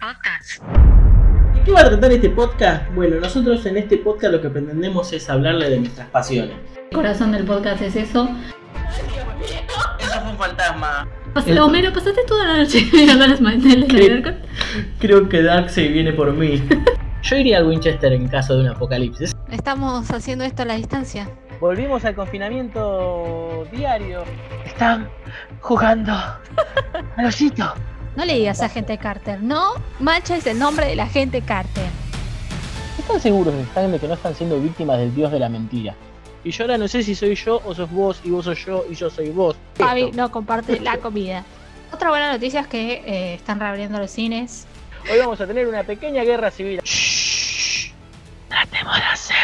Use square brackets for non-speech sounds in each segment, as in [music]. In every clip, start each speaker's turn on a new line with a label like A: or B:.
A: Podcast.
B: ¿De qué va a tratar este podcast? Bueno, nosotros en este podcast lo que pretendemos es hablarle de nuestras pasiones.
C: El corazón del podcast es eso.
B: Eso fue un fantasma.
C: Pas-
B: El-
C: Homero, pasaste toda la noche [laughs] mirando las manteles
B: ¿Qué?
C: de.
B: Creo que Darkseid viene por mí. [laughs] Yo iría al Winchester en caso de un apocalipsis.
D: Estamos haciendo esto a la distancia.
B: Volvimos al confinamiento diario. Están jugando [laughs] al osito.
D: No le digas a gente Carter, no manches el nombre de la gente Carter.
B: ¿Están seguros están de que no están siendo víctimas del dios de la mentira? Y yo ahora no sé si soy yo o sos vos y vos sos yo y yo soy vos.
D: Fabi no comparte la comida. Otra buena noticia es que eh, están reabriendo los cines.
B: Hoy vamos a tener una pequeña guerra civil. Shh. Tratemos de hacer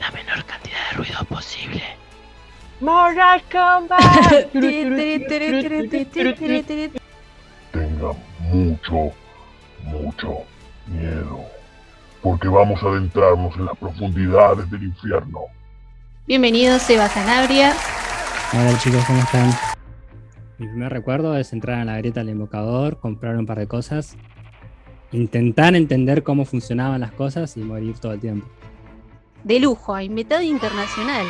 B: la menor cantidad de ruido posible. Mortal Kombat.
E: Tenga mucho, mucho miedo, porque vamos a adentrarnos en las profundidades del infierno.
D: Bienvenido Seba Sanabria.
F: Hola chicos, ¿cómo están? Mi primer recuerdo es entrar a la grieta del invocador, comprar un par de cosas, intentar entender cómo funcionaban las cosas y morir todo el tiempo.
D: De lujo, a invitado internacional.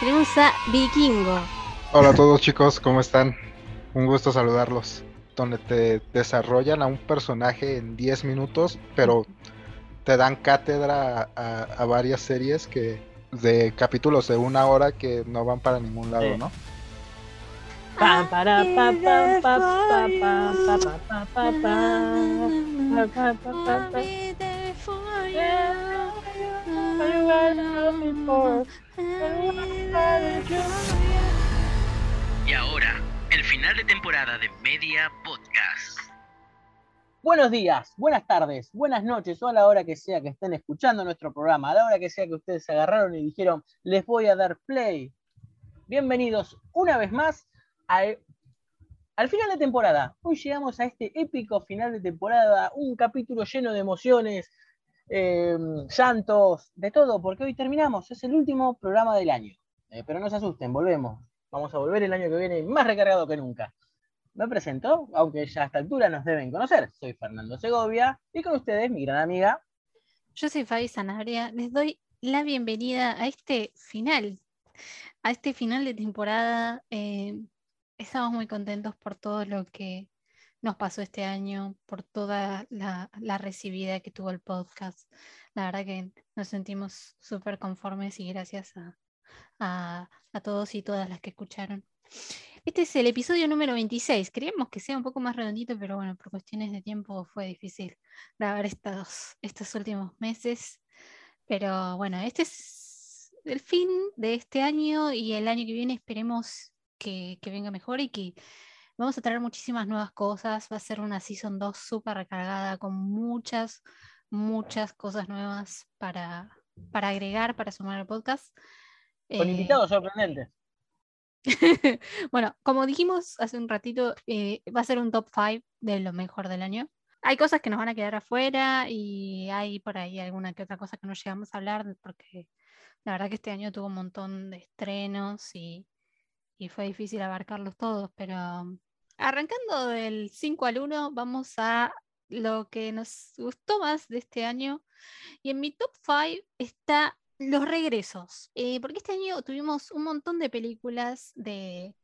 D: Tenemos a Vikingo.
G: Hola a todos chicos, ¿cómo están? Un gusto saludarlos donde te desarrollan a un personaje en 10 minutos, pero te dan cátedra a, varias series que de capítulos de una hora que no van para ningún lado, ¿no?
A: Y ahora final de temporada de Media Podcast.
B: Buenos días, buenas tardes, buenas noches o a la hora que sea que estén escuchando nuestro programa, a la hora que sea que ustedes se agarraron y dijeron, les voy a dar play. Bienvenidos una vez más al, al final de temporada. Hoy llegamos a este épico final de temporada, un capítulo lleno de emociones, eh, llantos, de todo, porque hoy terminamos, es el último programa del año. Eh, pero no se asusten, volvemos. Vamos a volver el año que viene más recargado que nunca. Me presento, aunque ya a esta altura nos deben conocer. Soy Fernando Segovia y con ustedes mi gran amiga.
D: Yo soy Fabi Sanabria. Les doy la bienvenida a este final, a este final de temporada. Eh, estamos muy contentos por todo lo que nos pasó este año, por toda la, la recibida que tuvo el podcast. La verdad que nos sentimos súper conformes y gracias a, a- todos y todas las que escucharon. Este es el episodio número 26. Queríamos que sea un poco más redondito, pero bueno, por cuestiones de tiempo fue difícil grabar estos, estos últimos meses. Pero bueno, este es el fin de este año y el año que viene esperemos que, que venga mejor y que vamos a traer muchísimas nuevas cosas. Va a ser una Season 2 súper recargada con muchas, muchas cosas nuevas para, para agregar, para sumar al podcast.
B: Con
D: Eh,
B: invitados sorprendentes. [laughs]
D: bueno, como dijimos hace un ratito, eh, va a ser un top 5 de lo mejor del año. Hay cosas que nos van a quedar afuera y hay por ahí alguna que otra cosa que no llegamos a hablar porque la verdad que este año tuvo un montón de estrenos y, y fue difícil abarcarlos todos, pero arrancando del 5 al 1 vamos a lo que nos gustó más de este año y en mi top 5 está los regresos, eh, porque este año tuvimos un montón de películas de,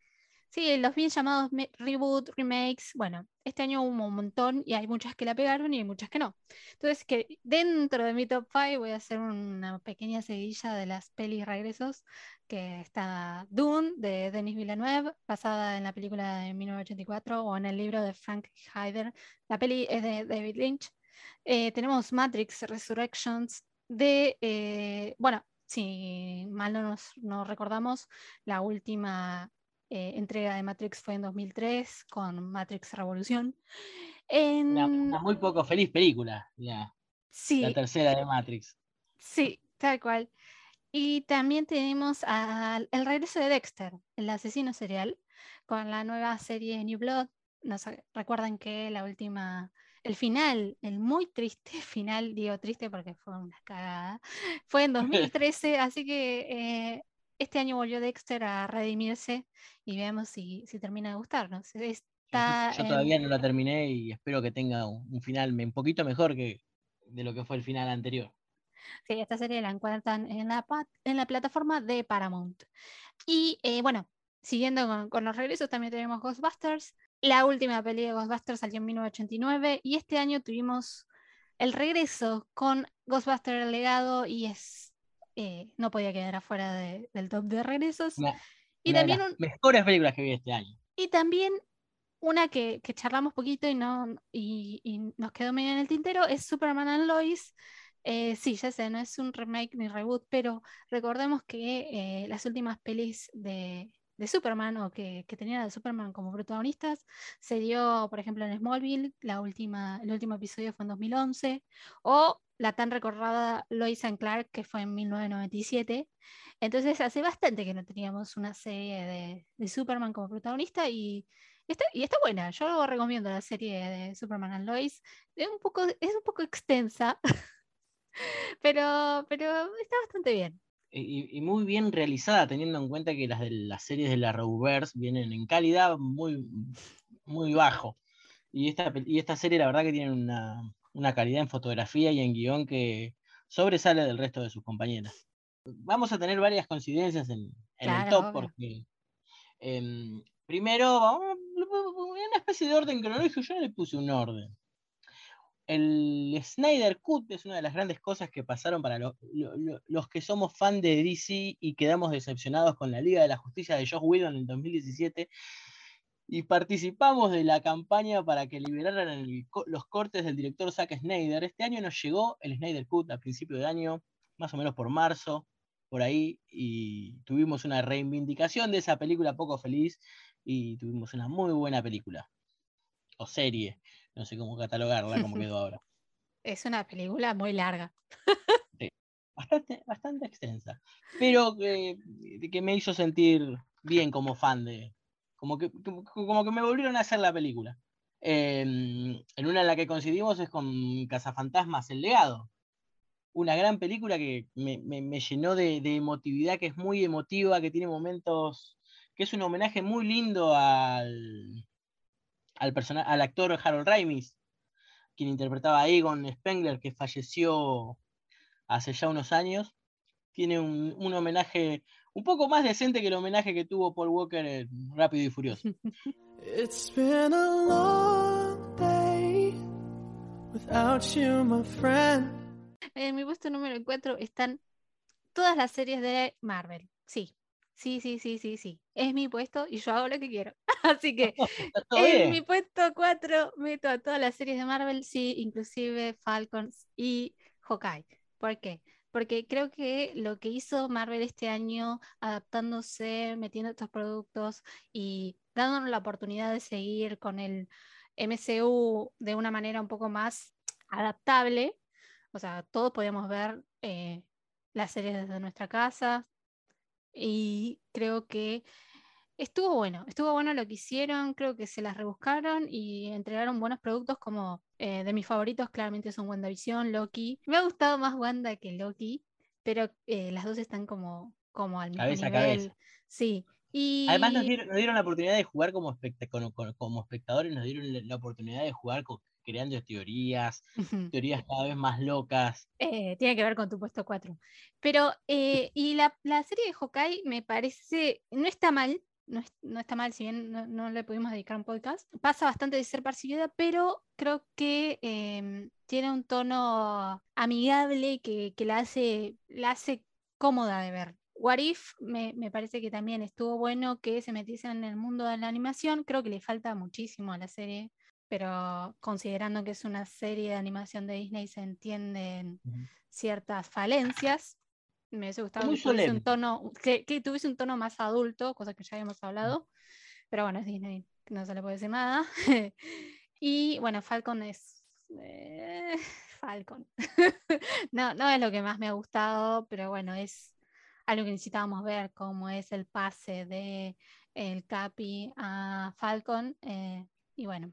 D: sí, los bien llamados reboot, remakes, bueno, este año hubo un montón y hay muchas que la pegaron y hay muchas que no. Entonces, que dentro de mi top 5 voy a hacer una pequeña seguidilla de las pelis regresos, que está Dune de Denis Villeneuve, basada en la película de 1984 o en el libro de Frank Hyder. La peli es de David Lynch. Eh, tenemos Matrix Resurrections de, eh, bueno, si mal no nos no recordamos, la última eh, entrega de Matrix fue en 2003 con Matrix Revolución. En,
B: Una, una muy poco feliz película, la,
D: sí,
B: la tercera de Matrix.
D: sí, tal cual. Y también tenemos al- el regreso de Dexter, el asesino serial, con la nueva serie New Blood. Nos recuerdan que la última, el final, el muy triste [laughs] final, digo triste porque fue una cagada, fue en [laughs] 2013, así que eh, este año volvió Dexter a redimirse y veamos si, si termina de gustarnos. Es Está
B: Yo
D: en-
B: todavía no la terminé y espero que tenga un, un final un poquito mejor que de lo que fue el final anterior.
D: Sí, esta serie la encuentran en la, en la plataforma de Paramount. Y eh, bueno, siguiendo con, con los regresos, también tenemos Ghostbusters. La última peli de Ghostbusters salió en 1989 y este año tuvimos el regreso con Ghostbusters el legado y es eh, no podía quedar afuera de- del top de regresos.
B: Una,
D: Y
B: una de
D: también
B: las
D: un-
B: mejores películas que vi este año.
D: Y también una que, que charlamos poquito y, no, y, y nos quedó medio en el tintero es Superman and Lois. Eh, sí, ya sé, no es un remake ni reboot, pero recordemos que eh, las últimas pelis de, de Superman o que, que tenían a Superman como protagonistas se dio, por ejemplo, en Smallville, la última, el último episodio fue en 2011, o la tan recordada Lois and Clark, que fue en 1997. Entonces hace bastante que no teníamos una serie de, de Superman como protagonista y está, y está buena. Yo recomiendo la serie de Superman and Lois. Es un poco, es un poco extensa, [laughs] pero, pero está bastante bien.
B: Y, y muy bien realizada, teniendo en cuenta que las de las series de la Arrowverse vienen en calidad muy, muy bajo. Y esta, y esta serie, la verdad, que tiene una, una calidad en fotografía y en guion que sobresale del resto de sus compañeras. Vamos a tener varias coincidencias en, en el top,
D: obvio.
B: porque em, primero, una especie de orden cronológico, yo no le puse un orden. El Snyder Cut es una de las grandes cosas que pasaron para lo- lo- lo- los que somos fan de DC y quedamos decepcionados con la Liga de la Justicia de Josh Whedon en el 2017 y participamos de la campaña para que liberaran los cortes del director Zack Snyder. Este año nos llegó el Snyder Cut a principio de año, más o menos por marzo, por ahí, y tuvimos una reivindicación de esa película poco feliz y tuvimos una muy buena película. O serie, no sé cómo catalogarla, como quedó ahora. [laughs]
D: Es una película muy larga. [laughs]
B: Bastante, bastante extensa, pero que, que me hizo sentir bien como fan de. Como que, como, como que me volvieron a hacer la película. Eh, en una en la que coincidimos es con Cazafantasmas, El Legado. Una gran película que me, me- me llenó de, de emotividad, que es muy emotiva, que tiene momentos. que es un homenaje muy lindo al, al, persona- al actor Harold Ramis, quien interpretaba a Egon Spengler, que falleció hace ya unos años. Tiene un, un homenaje un poco más decente que el homenaje que tuvo Paul Walker en Rápido y Furioso. [laughs]
H: It's been a long day without you, my friend.
D: En mi puesto número 4 están todas las series de Marvel. Sí, sí, sí, sí, sí, sí. Es mi puesto y yo hago lo que quiero. [laughs] Así que [laughs] en mi puesto 4 meto a todas las series de Marvel, sí, inclusive Falcons y Hawkeye. ¿Por qué? Porque creo que lo que hizo Marvel este año, adaptándose, metiendo estos productos y dándonos la oportunidad de seguir con el MCU de una manera un poco más adaptable, o sea, todos podíamos ver eh, las series desde nuestra casa y creo que estuvo bueno, estuvo bueno lo que hicieron, creo que se las rebuscaron y entregaron buenos productos como eh, de mis favoritos claramente son WandaVision, Loki. Me ha gustado más Wanda que Loki, pero eh, las dos están como, como al mismo
B: Cabeza
D: nivel.
B: cabeza.
D: Sí. Y
B: Además nos dieron, nos dieron la oportunidad de jugar como, especta- como, como- espectadores, nos dieron la oportunidad de jugar con- creando teorías, teorías cada vez más locas.
D: Eh, tiene que ver con tu puesto 4. Pero, eh, y la, la serie de Hawkeye me parece, no está mal, no, es- no está mal, si bien no, no le pudimos dedicar un podcast, pasa bastante de ser percibida, pero creo que em, tiene un tono amigable que, que la, hace, la hace cómoda de ver. What If me, me parece que también estuvo bueno que se metiese en el mundo de la animación, creo que le falta muchísimo a la serie, pero considerando que es una serie de animación de Disney se entienden ciertas falencias. Me hubiese gustado que tuviese un tono, que, que tuviese un tono más adulto, cosa que ya habíamos hablado. Pero bueno, es Disney, no se le puede decir nada. [laughs] y bueno, Falcon es. eh, [laughs] Falcon. [laughs] no, no es lo que más me ha gustado, pero bueno, es algo que necesitábamos ver, cómo es el pase de el Capi a Falcon. eh, y bueno,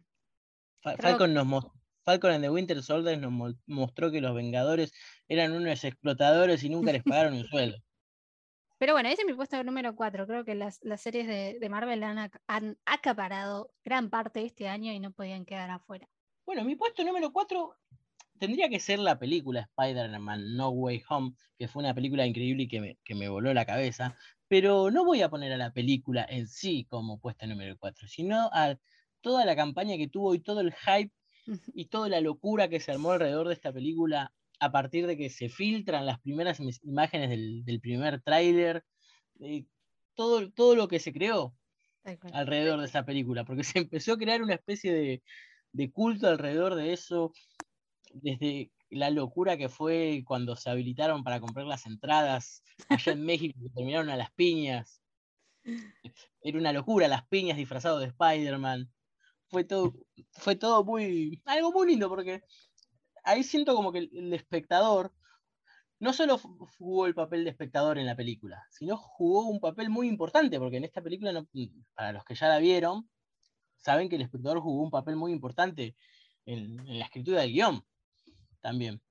B: Falcon nos Falcon en The Winter Soldier nos mo- mostró que los Vengadores eran unos explotadores y nunca les pagaron un sueldo. [laughs]
D: Pero bueno, ese es mi puesto número 4. Creo que las, las series de, de Marvel han, ac- han acaparado gran parte de este año y no podían quedar afuera.
B: Bueno, mi puesto número 4 tendría que ser la película Spider-Man No Way Home, que fue una película increíble y que me, que me voló la cabeza. Pero no voy a poner a la película en sí como puesto número 4, sino a toda la campaña que tuvo y todo el hype y toda la locura que se armó alrededor de esta película a partir de que se filtran las primeras im- imágenes del, del primer tráiler, eh, todo, todo lo que se creó alrededor de esta película, porque [laughs] se empezó a crear una especie de, de culto alrededor de eso, desde la locura que fue cuando se habilitaron para comprar las entradas allá en México, que terminaron a las piñas. [laughs] Era una locura, las piñas disfrazados de Spider-Man. Fue todo, fue todo muy, algo muy lindo, porque ahí siento como que el, el espectador no solo jugó el papel de espectador en la película, sino jugó un papel muy importante, porque en esta película, no- para los que ya la vieron, saben que el espectador jugó un papel muy importante en, en la escritura del guion también.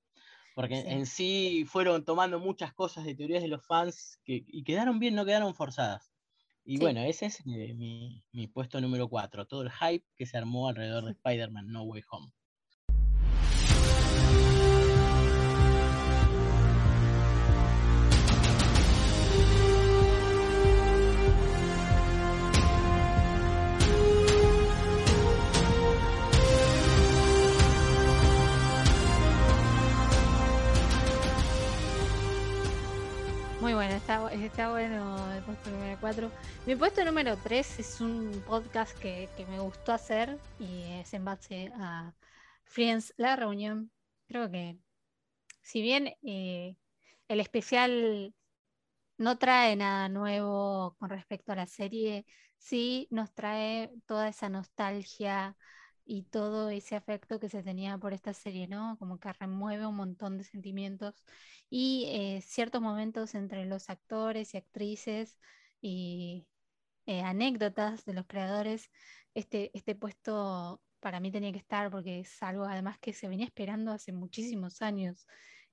B: Porque
D: Sí.
B: en sí fueron tomando muchas cosas de teorías de los fans que, y quedaron bien, no quedaron forzadas. Y
D: Sí.
B: bueno, ese es eh, mi, mi puesto número 4, todo el hype que se armó alrededor de [laughs] Spider-Man No Way Home.
D: Está, bu- está bueno el puesto número 4. Mi puesto número 3 es un podcast que, que me gustó hacer y es en base a Friends, la reunión. Creo que si bien eh, el especial no trae nada nuevo con respecto a la serie, sí nos trae toda esa nostalgia y todo ese afecto que se tenía por esta serie, ¿no? Como que remueve un montón de sentimientos y eh, ciertos momentos entre los actores y actrices y eh, anécdotas de los creadores. Este, este puesto para mí tenía que estar porque es algo además que se venía esperando hace muchísimos años,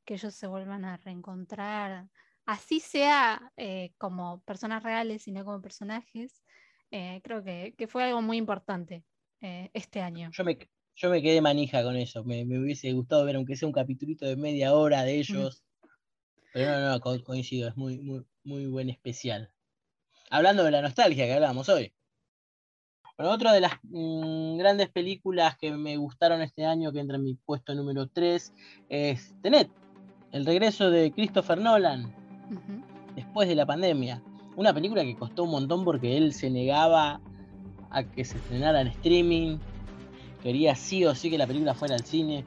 D: que ellos se vuelvan a reencontrar, así sea eh, como personas reales, sino como personajes. Eh, creo que, que fue algo muy importante eh, este año.
B: Yo me, yo me quedé manija con eso, me, me hubiese gustado ver aunque sea un capitulito de media hora de ellos. Pero no, no, co- coincido, es muy, muy, muy buen especial. Hablando de la nostalgia que hablábamos hoy. Bueno, otra de las mm, grandes películas que me gustaron este año, que entra en mi puesto número 3, es Tenet, el regreso de Christopher Nolan después de la pandemia. Una película que costó un montón porque él se negaba a que se estrenara en streaming, quería sí o sí que la película fuera al cine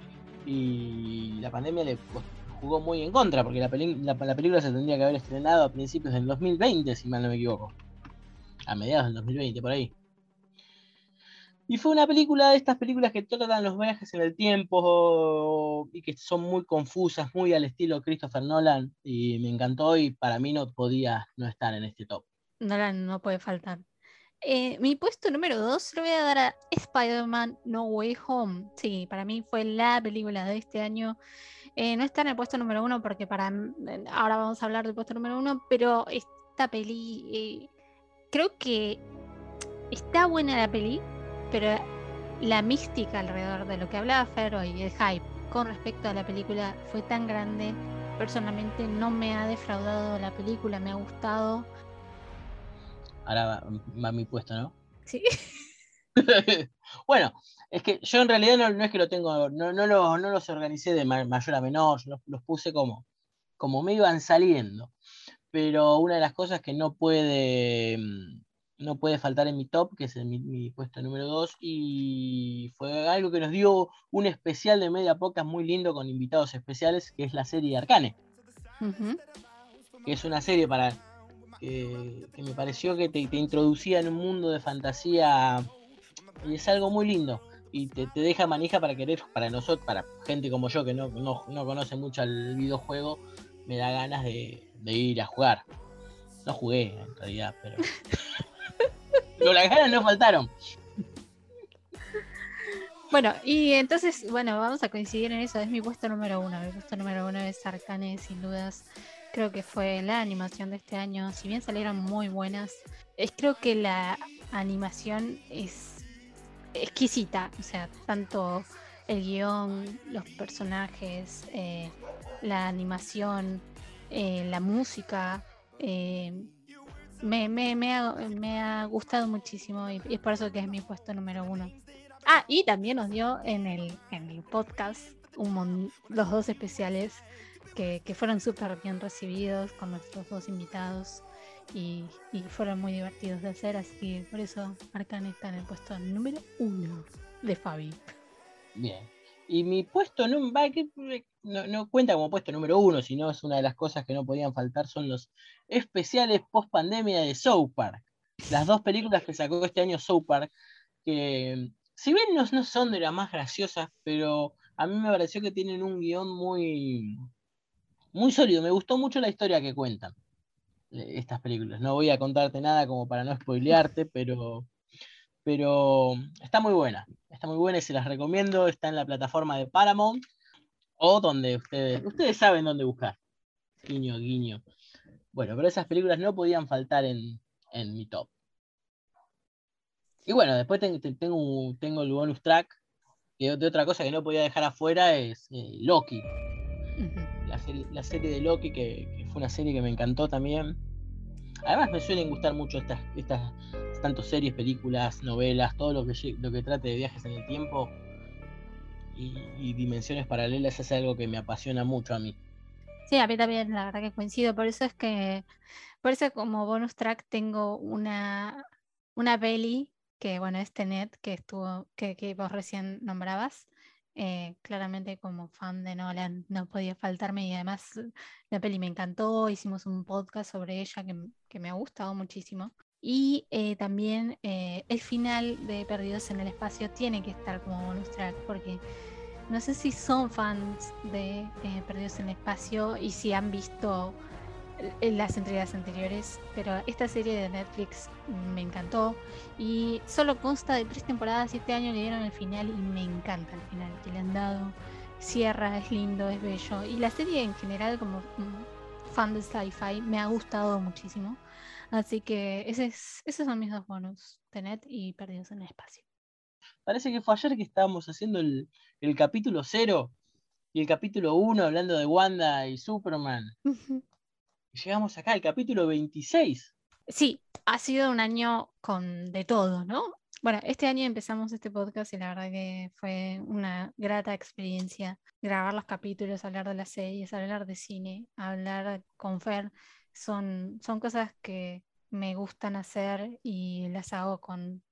B: y la pandemia le cos- jugó muy en contra porque la, la- la película se tendría que haber estrenado a principios del 2020, si mal no me equivoco. A mediados del 2020, por ahí. Y fue una película de estas películas que tratan los viajes en el tiempo y que son muy confusas, muy al estilo Christopher Nolan. Y me encantó y para mí no podía no estar en este top.
D: Nolan no puede faltar. Eh, mi puesto número 2 lo voy a dar a Spider-Man No Way Home. Sí, para mí fue la película de este año. Eh, no está en el puesto número 1 porque para ahora vamos a hablar del puesto número 1, pero esta peli eh, creo que está buena la peli, pero la mística alrededor de lo que hablaba Fer hoy, el hype con respecto a la película fue tan grande. Personalmente no me ha defraudado la película, me ha gustado.
B: Ahora va, mi puesto, ¿no?
D: Sí. [laughs]
B: bueno, es que yo en realidad no, no es que lo tengo, no, no, lo- no los organicé de ma- mayor a menor, los, los puse como, como me iban saliendo. Pero una de las cosas que no puede, mm, no puede faltar en mi top, que es en mi, mi puesto número 2, y fue algo que nos dio un especial de media podcast muy lindo con invitados especiales, que es la serie Arcane que es una serie para que, que me pareció que te, te introducía en un mundo de fantasía y es algo muy lindo y te, te deja manija para querer para nosotros para gente como yo que no, no, no conoce mucho el videojuego me da ganas de, de ir a jugar no jugué en realidad pero [laughs] pero las ganas no faltaron
D: Bueno, y entonces, bueno, vamos a coincidir en eso. Es mi puesto número uno. Mi puesto número uno es Arcane, sin dudas. Creo que fue la animación de este año. Si bien salieron muy buenas, es creo que la animación es exquisita. O sea, tanto el guion, los personajes, eh, la animación, eh, la música. eh, me, me- me ha, me ha gustado muchísimo y, es por eso que es mi puesto número uno. Ah, y también nos dio en el, en el podcast un los dos especiales que, fueron súper bien recibidos con nuestros dos invitados y, fueron muy divertidos de hacer, así que por eso Arcan está en el puesto número uno de Fabi.
B: Bien. Y mi puesto que- no, no cuenta como puesto número uno, sino es una de las cosas que no podían faltar, son los especiales post pandemia de South Park. Las dos películas que sacó este año South Park, que si bien no, no son de las más graciosas, pero a mí me pareció que tienen un guion muy, muy sólido. Me gustó mucho la historia que cuentan eh, estas películas. No voy a contarte nada como para no spoilearte, [laughs] pero, pero está muy buena. Está muy buena y se las recomiendo. Está en la plataforma de Paramount o donde ustedes, ustedes saben dónde buscar. Guiño, guiño. Bueno, pero esas películas no podían faltar en, en mi top. Y bueno, después ten- ten- tengo, tengo el bonus track. Que de otra cosa que no podía dejar afuera es eh, Loki. La serie, de Loki, que, fue una serie que me encantó también. Además me suelen gustar mucho estas, estas series, películas, novelas, todo lo que, lo que trate de viajes en el tiempo y, y dimensiones paralelas es algo que me apasiona mucho a mí.
D: Sí, a mí también, la verdad que coincido. Por eso es que, por eso como bonus track tengo una, una peli que, bueno, es Tenet, que estuvo, que, que vos recién nombrabas. Eh, claramente como fan de Nolan no podía faltarme y además la peli me encantó, hicimos un podcast sobre ella que, que me ha gustado muchísimo. Y eh, también eh, el final de Perdidos en el Espacio tiene que estar como bonus porque no sé si son fans de Perdidos en el Espacio y si han visto eh, las entregas anteriores, pero esta serie de Netflix me encantó y solo consta de tres temporadas y este año le dieron el final y me encanta el final que le han dado. Cierra, es lindo, es bello y la serie en general como mm, fan de sci-fi me ha gustado muchísimo. Así que ese es- esos son mis dos bonus, Tenet y Perdidos en el Espacio.
B: Parece que fue ayer que estábamos haciendo el, el capítulo 0 y el capítulo 1 hablando de Wanda y Superman. Llegamos acá al capítulo 26.
D: Sí, ha sido un año con de todo, ¿no? Bueno, este año empezamos este podcast y la verdad que fue una grata experiencia grabar los capítulos, hablar de las series, hablar de cine, hablar con Fer. Son, son cosas que me gustan hacer y las hago con,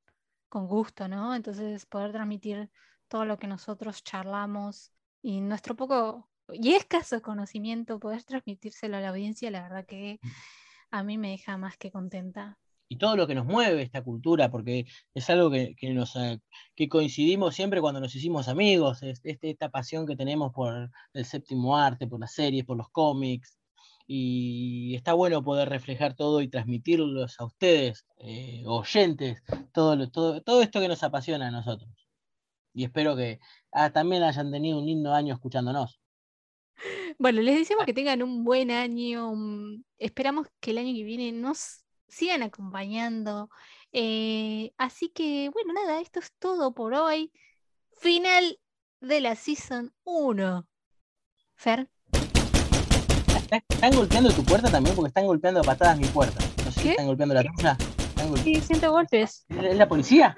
D: con gusto, ¿no? Entonces poder transmitir todo lo que nosotros charlamos y nuestro poco y escaso conocimiento, poder transmitírselo a la audiencia, la verdad que a mí me deja más que contenta.
B: y todo lo que nos mueve esta cultura, porque es algo que, que nos, eh, que coincidimos siempre cuando nos hicimos amigos, es- este- esta pasión que tenemos por el séptimo arte, por las series, por los cómics, y está bueno poder reflejar todo y transmitirlos a ustedes, eh, oyentes, todo, todo, todo esto que nos apasiona a nosotros. Y espero que ah, también hayan tenido un lindo año escuchándonos.
D: Bueno, les decimos que tengan un buen año. Esperamos que el año que viene nos sigan acompañando. Eh, así que, bueno, nada, esto es todo por hoy. Final de la Season 1. Fer,
B: ¿Están, están golpeando tu puerta también? Porque están golpeando a patadas mi puerta. No sé si
D: ¿Qué?
B: están golpeando la tuya.
D: Sí, siento golpes.
B: ¿Es la policía?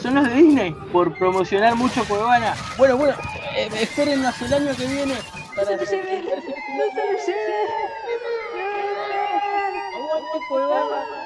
B: Son los de Disney por promocionar mucho Cuevana. Bueno, bueno, eh, espérennos el año que viene para Aguante Cuevana.